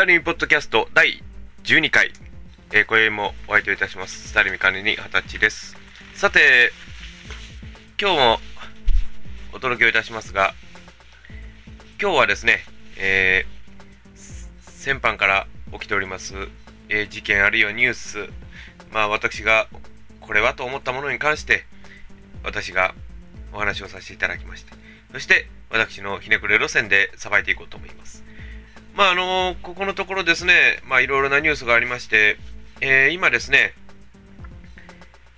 タリミポッドキャスト第12回、えー、今宵もお相手いたします。スタリミ管理人二十歳です。さて今日もお届けをいたしますが今日はですね、えー、先般から起きております、えー、事件あるいはニュース。まあ私がこれはと思ったものに関して私がお話をさせていただきましてそして私のひねくれ路線でさばいていこうと思います。まああのここのところですね、まあいろいろなニュースがありまして、えー、今ですね、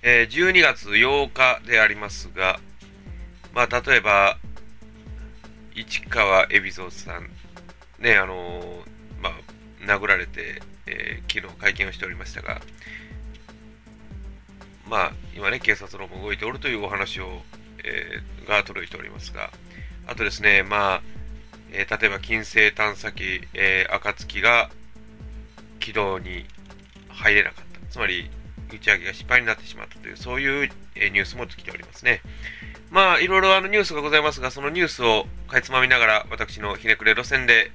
えー、12月8日でありますが、まあ例えば、市川海老蔵さん、ね、あの、まあ、殴られて、えー、昨日会見をしておりましたが、まあ、今ね、警察のも動いておるというお話を、えー、が届いておりますが、あとですね、まあ、えー、例えば金星探査機、えー、暁が軌道に入れなかった。つまり、打ち上げが失敗になってしまったという、そういう、えー、ニュースも来ておりますね。まあ、いろいろあのニュースがございますが、そのニュースをかいつまみながら、私のひねくれ路線で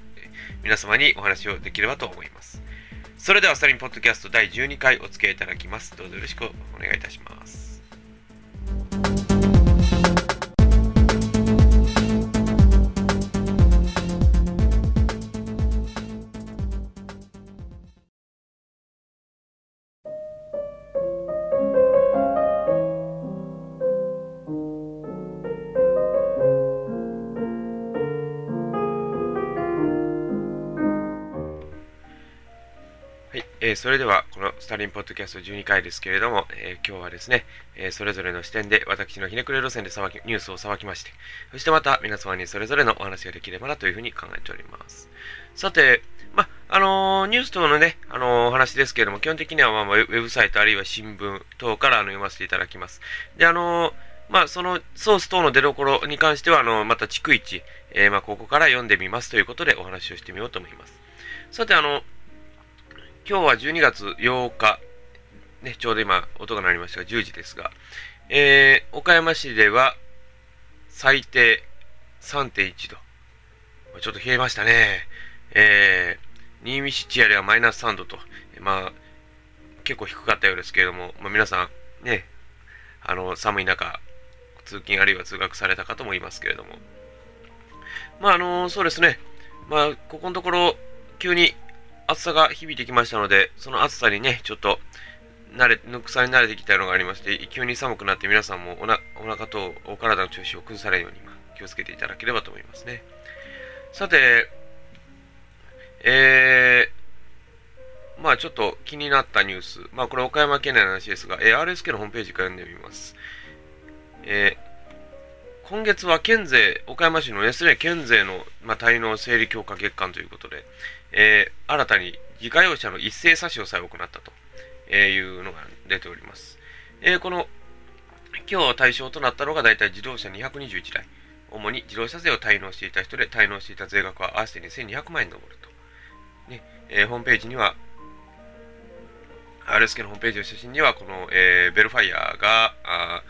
皆様にお話をできればと思います。それでは、スタリンポッドキャスト第12回お付き合いいただきます。どうぞよろしくお願いいたします。えー、それでは、このスタリンポッドキャスト12回ですけれども、えー、今日はですね、えー、それぞれの視点で私のひねくれ路線でさきニュースをさばきまして、そしてまた皆様にそれぞれのお話ができればなというふうに考えております。さて、ま、あのニュース等のね、あのお話ですけれども、基本的には、まあ、ウェブサイトあるいは新聞等からあの読ませていただきます。で、あのまあ、そのソース等の出所に関しては、あの、また逐一、えまあ、ここから読んでみますということでお話をしてみようと思います。さて、あの、今日は12月8日、ね、ちょうど今音が鳴りましたが10時ですが、えー、岡山市では最低3.1度。ちょっと冷えましたね。えー、新見市千谷ではマイナス3度と、まあ、結構低かったようですけれども、まあ、皆さん、ね、あの、寒い中、通勤あるいは通学されたかともいますけれども。まあ、あの、そうですね。まあ、ここのところ、急に暑さが響いてきましたので、その暑さにね、ちょっと、慣れ、ぬくさに慣れてきたのがありまして、急に寒くなって皆さんもおなお腹とお体の調子を崩されるように気をつけていただければと思いますね。さて、えー、まあちょっと気になったニュース。まあこれ岡山県内の話ですが、えー、RSK のホームページから読んでみます。えー、今月は県税、岡山市のですね、県税の、まあ、滞納整理強化月間ということで、えー、新たに自家用車の一斉差し押さえを行ったとえいうのが出ております。えー、この今日対象となったのが大体自動車221台。主に自動車税を滞納していた人で滞納していた税額は合わせて2200万円に上ると。ねえー、ホームページには、RSK のホームページの写真には、この、えー、ベルファイヤーがあ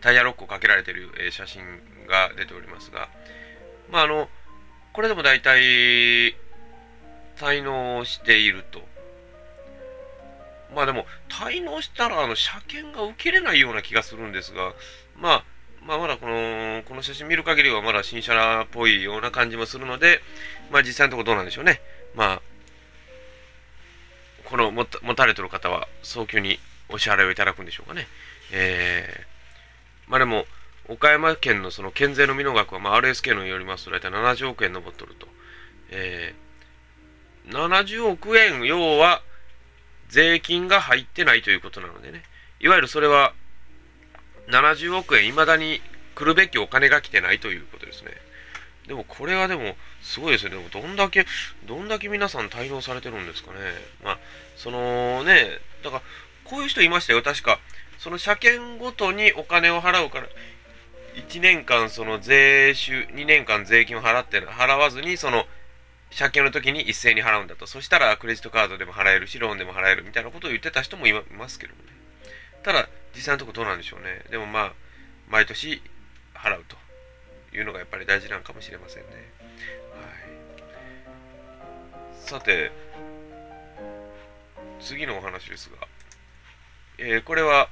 タイヤロックをかけられている、えー、写真が出ておりますが、まあ、あの、これでも大体、滞納していると。まあでも、滞納したら、あの、車検が受けれないような気がするんですが、まあ、まあ、まだこの、この写真見る限りはまだ新車っぽいような感じもするので、まあ実際のところどうなんでしょうね。まあ、この持たれてる方は早急にお支払いをいただくんでしょうかね。えー、まあでも、岡山県のその県税の未納額は、まあ、RSK のよりますと大体70億円上っとると。えー70億円、要は税金が入ってないということなのでね、いわゆるそれは70億円、いまだに来るべきお金が来てないということですね。でもこれはでもすごいですね。でもどんだけ、どんだけ皆さん滞納されてるんですかね。まあ、そのね、だからこういう人いましたよ、確か。その車検ごとにお金を払うから、1年間その税収、2年間税金を払って、払わずにその借金の時に一斉に払うんだと。そしたらクレジットカードでも払えるし、ローンでも払えるみたいなことを言ってた人もいますけどもね。ただ、実際のところどうなんでしょうね。でもまあ、毎年払うというのがやっぱり大事なのかもしれませんね。はい。さて、次のお話ですが、えー、これは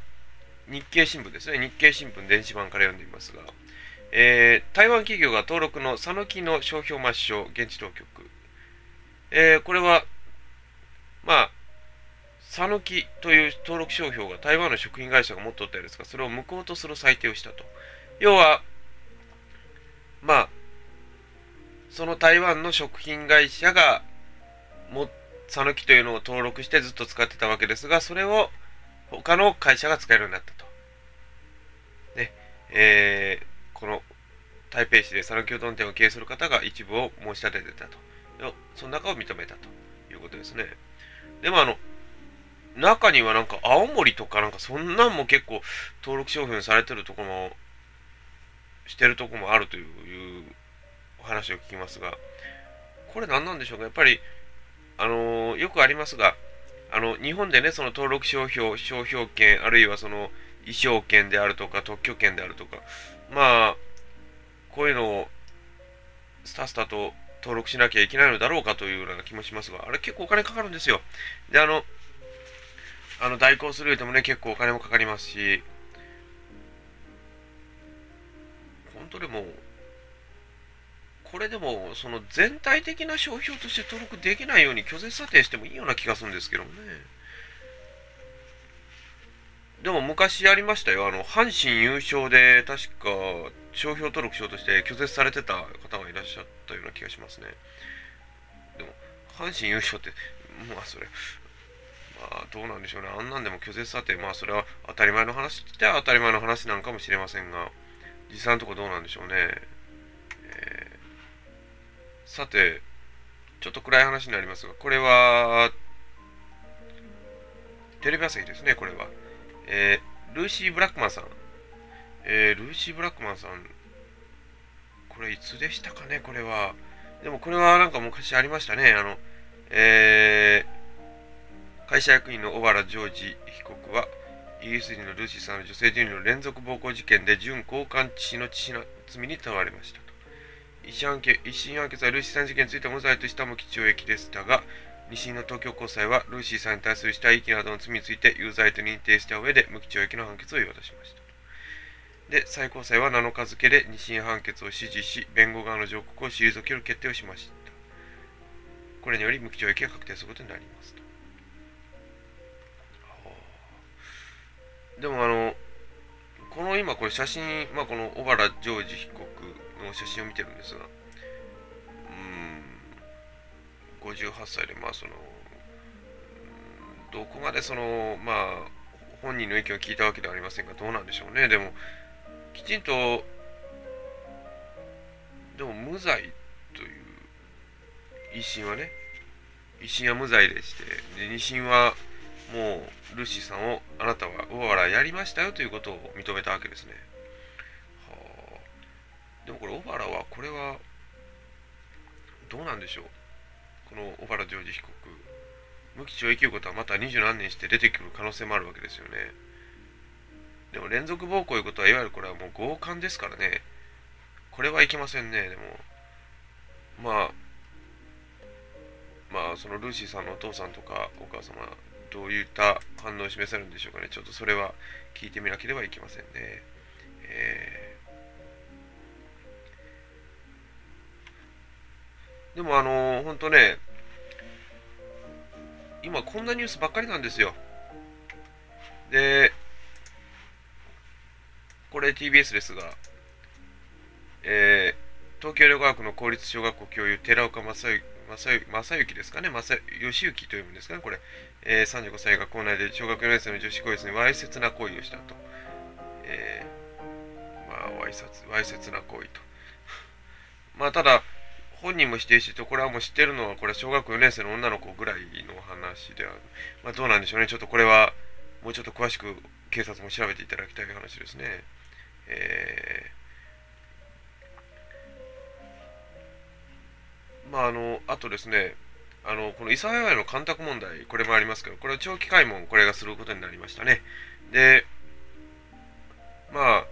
日経新聞ですね。日経新聞電子版から読んでみますが、えー、台湾企業が登録の佐野木の商標抹消、現地当局。えー、これは、まあ、佐野木という登録商標が台湾の食品会社が持っておったようですが、それを無効とする裁定をしたと。要は、まあ、その台湾の食品会社がも佐野木というのを登録してずっと使ってたわけですが、それを他の会社が使えるようになったと。ね、えー、この台北市で讃岐うどん店を経営する方が一部を申し立ててたと。その中を認めたということですね。でもあの、中にはなんか青森とかなんかそんなんも結構登録商標されてるところもしてるとこもあるというお話を聞きますが、これ何なんでしょうか？やっぱり、あのー、よくありますが、あの、日本でね、その登録商標、商標権、あるいはその、衣装権であるとか、特許権であるとか、まあ、こういうのを、スタスタと登録しなきゃいけないのだろうかというような気もしますが、あれ結構お金かかるんですよ。で、あの、あの代行するでもね、結構お金もかかりますし、本当でも、これでも、その全体的な商標として登録できないように拒絶査定してもいいような気がするんですけどもね。でも昔やりましたよ。あの、阪神優勝で、確か、商標登録しようとして拒絶されてた方がいらっしゃったような気がしますね。でも、阪神優勝って、まあそれ、まあどうなんでしょうね。あんなんでも拒絶査定、まあそれは当たり前の話って当たり前の話なんかもしれませんが、実際のとこどうなんでしょうね。えー、さて、ちょっと暗い話になりますが、これは、テレビ朝日ですね、これは。えー、ルーシー・ブラックマンさん。えー、ルーシー・ブラックマンさん、これいつでしたかね、これは。でもこれはなんか昔ありましたね。あの、えー、会社役員の小原ジョージ被告は、イギリス人のルーシーさんの女性人の連続暴行事件で準交換致死の致死の罪に問われましたと。一審判決一審判決はルーシーさん事件について無罪とした無期懲役でしたが、二審の東京高裁はルーシーさんに対する死体遺棄などの罪について有罪と認定した上で無期懲役の判決を言い渡しました。で、最高裁は7日付で二審判決を支持し、弁護側の上告を退ける決定をしました。これにより無期懲役が確定することになりますと。でもあの、この今これ写真、まあこの小原ジョージ被告の写真を見てるんですが、うん58歳で、まあその、どこまでその、まあ、本人の意見を聞いたわけではありませんが、どうなんでしょうね。でも、きちんと、でも無罪という一審はね、一審は無罪でして、で二審はもうルーシーさんをあなたは大原やりましたよということを認めたわけですね。はあ、でもこれ小原はこれはどうなんでしょう？この小原ジョージ被告、無期懲役いうことはまた二十何年して出てくる可能性もあるわけですよね。でも連続暴行いうことは、いわゆるこれはもう強姦ですからね。これはいけませんね、でも。まあ、まあ、そのルーシーさんのお父さんとかお母様、どういった反応を示せるんでしょうかね。ちょっとそれは聞いてみなければいけませんね。えー、でもあのー、本当ね、今こんなニュースばっかりなんですよ。で、これ TBS ですが、えー、東京江戸川区の公立小学校教諭、寺岡正正幸ですかね、正義行というんですかね、これ、えー、35歳が校内で小学4年生の女子高生にわいせつな行為をしたと。えー、まあ、わいせつ、わいせつな行為と。まあ、ただ、本人も否定してと、これはもう知ってるのは、これは小学4年生の女の子ぐらいの話では、まあどうなんでしょうね。ちょっとこれは、もうちょっと詳しく警察も調べていただきたい話ですね。えー、まああの、あとですね、あの、この諫早の干拓問題、これもありますけど、これは長期開門、これがすることになりましたね。で、まあ、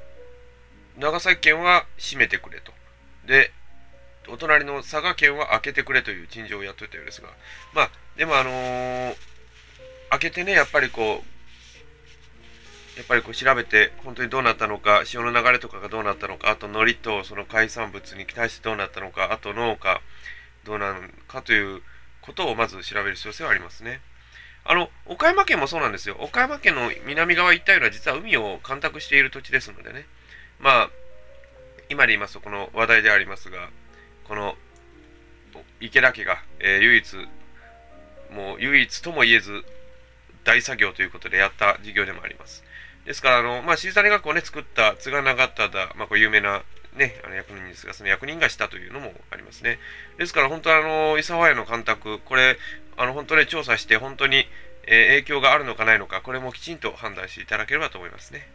長崎県は閉めてくれと。で、お隣の佐賀県は開けてくれという陳情をやっといたようですが、まあ、でもあのー、開けてね、やっぱりこう、やっぱりこう調べて、本当にどうなったのか、潮の流れとかがどうなったのか、あと海苔とその海産物に対してどうなったのか、あと農家、どうなのかということをまず調べる必要性はありますね。あの、岡山県もそうなんですよ。岡山県の南側一帯は実は海を干拓している土地ですのでね。まあ、今で言いますとこの話題でありますが、この池田家が、えー、唯一、もう唯一とも言えず大作業ということでやった事業でもあります。ですから、あの、まあ、シーザネ学校をね、作った津賀長忠、まあ、これ有名なね、あの役人ですが、その役人がしたというのもありますね。ですから、本当あの、伊沢屋の監督、これ、あの、本当ね、調査して、本当に、えー、影響があるのかないのか、これもきちんと判断していただければと思いますね。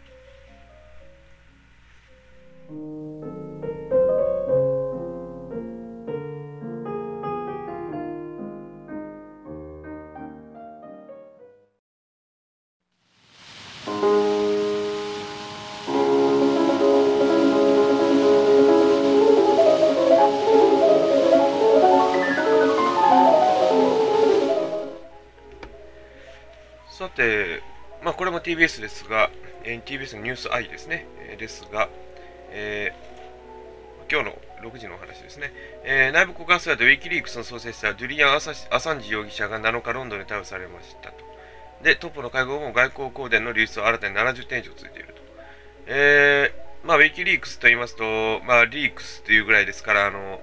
TBS ですが、TBS のニュース I ですね、え、ですが、えー、今日の6時のお話ですね、えー、内部告発されたウィキリークスの創設者、ドゥリアン・アサンジ容疑者が7日ロンドンで逮捕されましたと。で、トップの会合も外交公電の流出は新たに70点以上ついていると。えー、まあ、ウィキリークスと言いますと、まあ、リークスというぐらいですから、あの、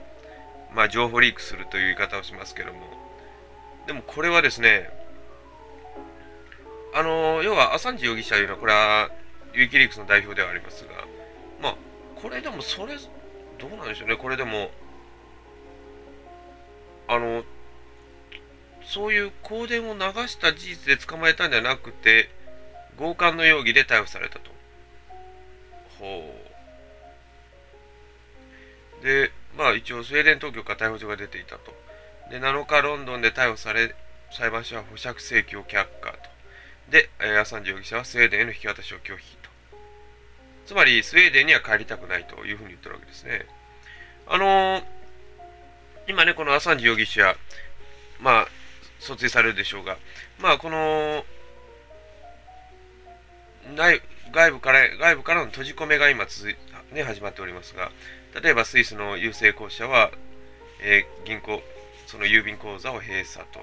まあ、情報リークするという言い方をしますけども、でもこれはですね、あの要はアサンジ容疑者というのは、これはユーキリークスの代表ではありますが、まあ、これでもそれ、どうなんでしょうね、これでも、あの、そういう香典を流した事実で捕まえたんじゃなくて、強姦の容疑で逮捕されたと。ほう。で、まあ一応スウェーデン当局から逮捕状が出ていたと。で、7日ロンドンで逮捕され、裁判所は保釈請求を却下と。で、えアサンジ容疑者はスウェーデンへの引き渡しを拒否と。つまり、スウェーデンには帰りたくないというふうに言ってるわけですね。あのー、今ね、このアサンジ容疑者、まあ、訴追されるでしょうが、まあ、この、内外部から、外部からの閉じ込めが今続い、ね、始まっておりますが、例えばスイスの郵政公社は、えー、銀行、その郵便口座を閉鎖と、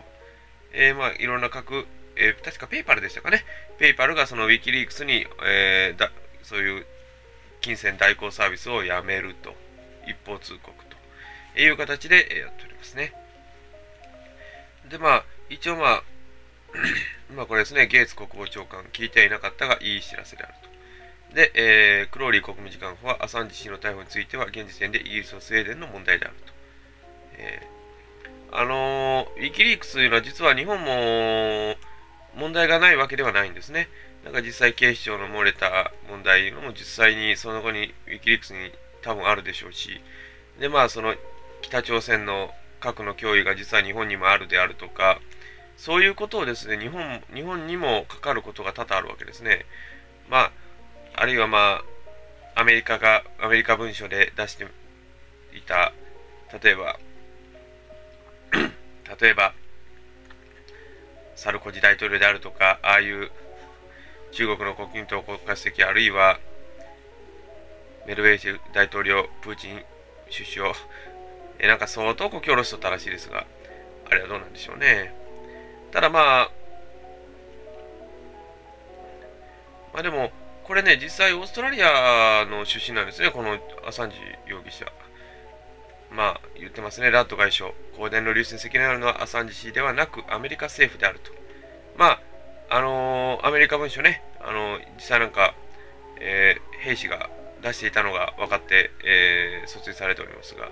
えー、まあ、いろんな各えー、確かペイパルでしたかね。ペイパルがそのウィキリークスに、えー、だそういう金銭代行サービスをやめると。一方通告という形で、えやっておりますね。で、まあ、一応まあ、まあこれですね、ゲイツ国防長官、聞いてはいなかったがいい知らせであると。で、えー、クローリー国務次官補はアサンジ氏の逮捕については現時点でイギリスとスウェーデンの問題であると。えー、あのー、ウィキリークスというのは実は日本も問題がないわけではないんですね。なんか実際警視庁の漏れた問題も実際にその後にウィキリクスに多分あるでしょうし、でまあその北朝鮮の核の脅威が実は日本にもあるであるとか、そういうことをですね、日本日本にもかかることが多々あるわけですね。まあ、あるいはまあ、アメリカが、アメリカ文書で出していた、例えば、例えば、サルコジ大統領であるとか、ああいう中国の国民党国家主席、あるいはメルベージェ大統領、プーチン首相、えなんか相当こき下ろしとったらしいですが、あれはどうなんでしょうね。ただまあ、まあでも、これね、実際オーストラリアの出身なんですね、このアサンジ容疑者。まあ、言ってますね、ラッド外相。香典の流出に責任あるのはアサンジ氏ではなく、アメリカ政府であると。まあ、あのー、アメリカ文書ね、あのー、実際なんか、えー、兵士が出していたのが分かって、え訴追されておりますが、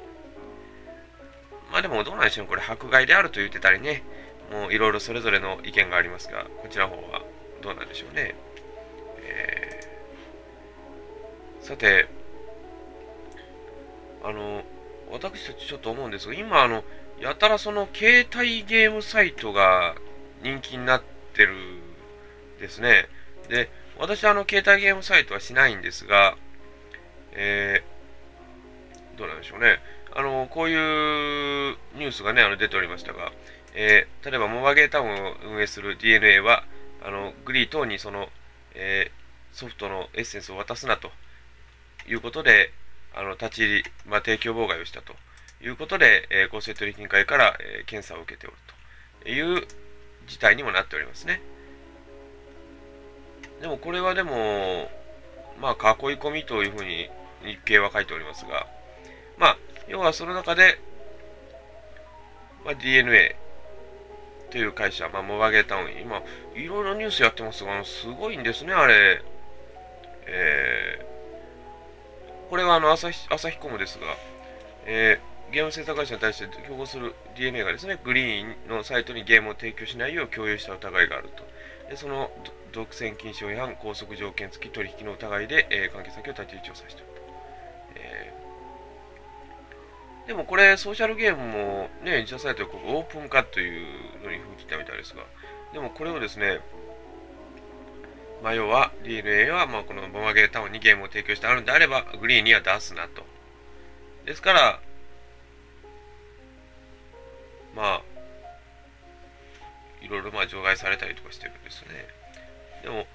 まあでもどうなんでしょう、これ、迫害であると言ってたりね、もういろいろそれぞれの意見がありますが、こちらの方はどうなんでしょうね。えさて、あの私たちちょっと思うんですが、今、あの、やたらその携帯ゲームサイトが人気になってるですね。で、私はあの、携帯ゲームサイトはしないんですが、えー、どうなんでしょうね。あの、こういうニュースがね、あの出ておりましたが、えー、例えばモバゲータウンを運営する DNA は、あのグリー等にその、えー、ソフトのエッセンスを渡すなということで、あの立ち入り、まあ、提供妨害をしたということで、えー、公正取引委員会から、えー、検査を受けておるという事態にもなっておりますね。でもこれはでも、まあ、囲い込みというふうに日経は書いておりますが、まあ、要はその中で、まあ、DNA という会社、まあ、モバゲータウン、今、いろいろニュースやってますが、すごいんですね、あれ。えー、これはあの朝日朝日コムですが、えー、ゲーム制作会社に対して競合する DNA がですね、グリーンのサイトにゲームを提供しないよう共有した疑いがあると。でその独占禁止法違反、拘束条件付き取引の疑いで、えー、関係先を立ち入り調査していると。えー、でもこれ、ソーシャルゲームもね、自社サイトでここオープン化というのに踏み切ったみたいですが、でもこれをですね、まあ、要は DNA はまあこのボマゲータウンにゲームを提供してあるんであれば、グリーンには出すなと。ですから、まあ、いろいろまあ除外されたりとかしてるんですね。でも、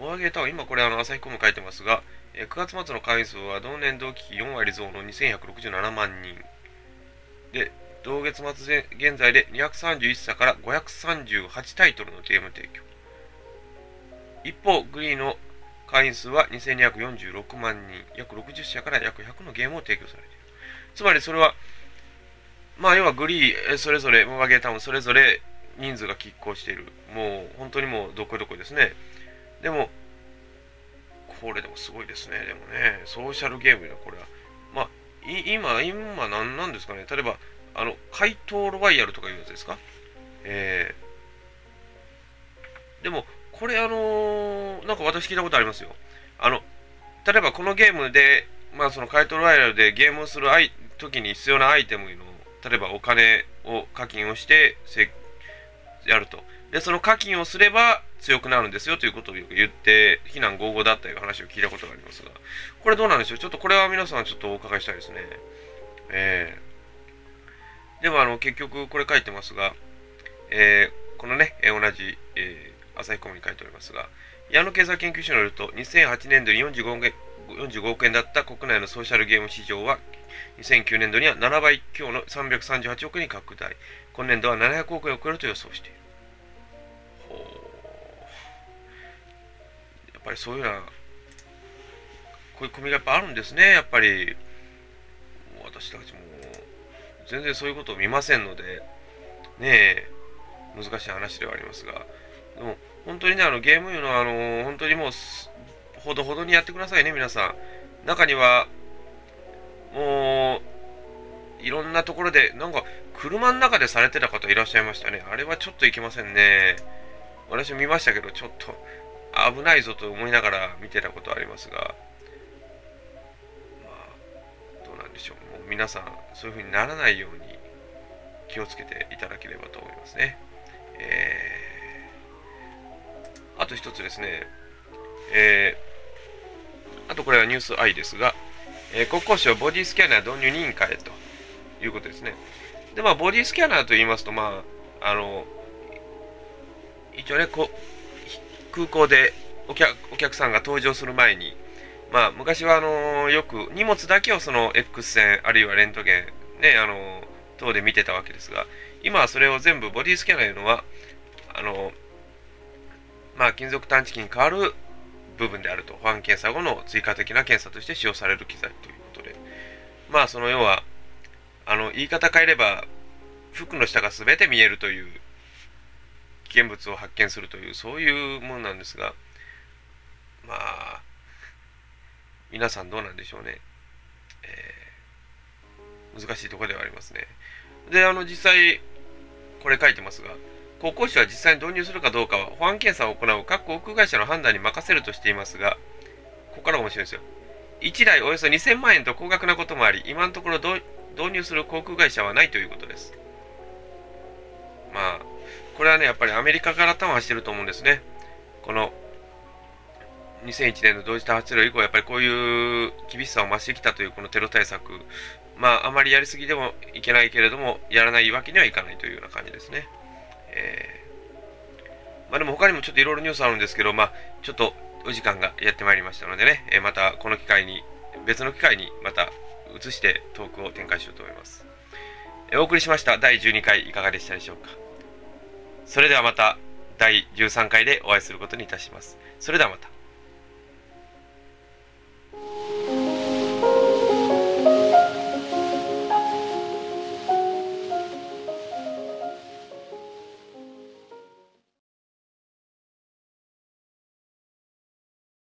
モアゲータウン、今これあの朝日コム書いてますが、え9月末の会員数は同年同期4割増の2167万人。で、同月末現在で231社から538タイトルのゲーム提供。一方、グリーの会員数は2246万人、約60社から約100のゲームを提供されている。つまりそれは、まあ要はグリー、それぞれ、モアゲータウンそれぞれ人数が拮抗している。もう本当にもうどこどこですね。でも、これでもすごいですね。でもね、ソーシャルゲームでこれは。まあ、今、今何なんですかね。例えば、あの、怪盗ロワイヤルとかいうやつですか？えー、でも、これあのー、なんか私聞いたことありますよ。あの、例えばこのゲームで、まあその怪盗ロワイヤルでゲームをするあい時に必要なアイテムの、例えばお金を課金をしてやると。で、その課金をすれば強くなるんですよということをよく言って、非難合々だったいう話を聞いたことがありますが、これどうなんでしょう？ちょっとこれは皆さんちょっとお伺いしたいですね。えー、でもあの、結局これ書いてますが、えー、このね、同じ、えー、朝日コムに書いておりますが、矢野経済研究所によると、2008年度に45億円45億円だった国内のソーシャルゲーム市場は、2009年度には7倍強の338億円に拡大。今年度は700億円を超えると予想している。ほうやっぱりそういうような、こういう組がやっぱあるんですね、やっぱり。私たちも全然そういうことを見ませんので、ねえ、難しい話ではありますが、でも本当にね、あのゲームいうのは、あの本当にもう、ほどほどにやってくださいね、皆さん。中には、もう、いろんなところで、なんか、車の中でされてた方いらっしゃいましたね。あれはちょっといけませんね。私見ましたけど、ちょっと危ないぞと思いながら見てたことありますが、まあ、どうなんでしょう。もう皆さん、そういう風にならないように気をつけていただければと思いますね。えー、あと一つですね、えー、あとこれはニュース I ですが、えー、国交省ボディスキャナー導入に委員会へということですね。で、まあ、ボディスキャナーと言いますと、まあ、あの、一応ね、こ空港でお客お客さんが搭乗する前に、まあ、昔はあのよく荷物だけをその X 線、あるいはレントゲン、ね、あの等で見てたわけですが、今はそれを全部ボディスキャナーいうのは、あの、まあ、金属探知機に変わる部分であると、保安検査後の追加的な検査として使用される機材ということで、まあ、その要は、あの、言い方変えれば、服の下が全て見えるという、危険物を発見するという、そういうものなんですが、まあ、皆さんどうなんでしょうね。えー、難しいとこではありますね。で、あの、実際、これ書いてますが、航行士は実際に導入するかどうかは保安検査を行う各航空会社の判断に任せるとしていますが、ここから面白いですよ。1台およそ2000万円と高額なこともあり、今のところ導入する航空会社はないということです。まあ、これはね、やっぱりアメリカから端してると思うんですね。この2001年の同時多発テロ以降、やっぱりこういう厳しさを増してきたというこのテロ対策、まあ、あまりやりすぎでもいけないけれども、やらないわけにはいかないというような感じですね。えー、まあでも他にもちょっといろいろニュースあるんですけど、まあちょっとお時間がやってまいりましたのでね、えまたこの機会に、別の機会にまた移してトークを展開しようと思います。お送りしました第12回いかがでしたでしょうか？それではまた第13回でお会いすることにいたします。それではまた。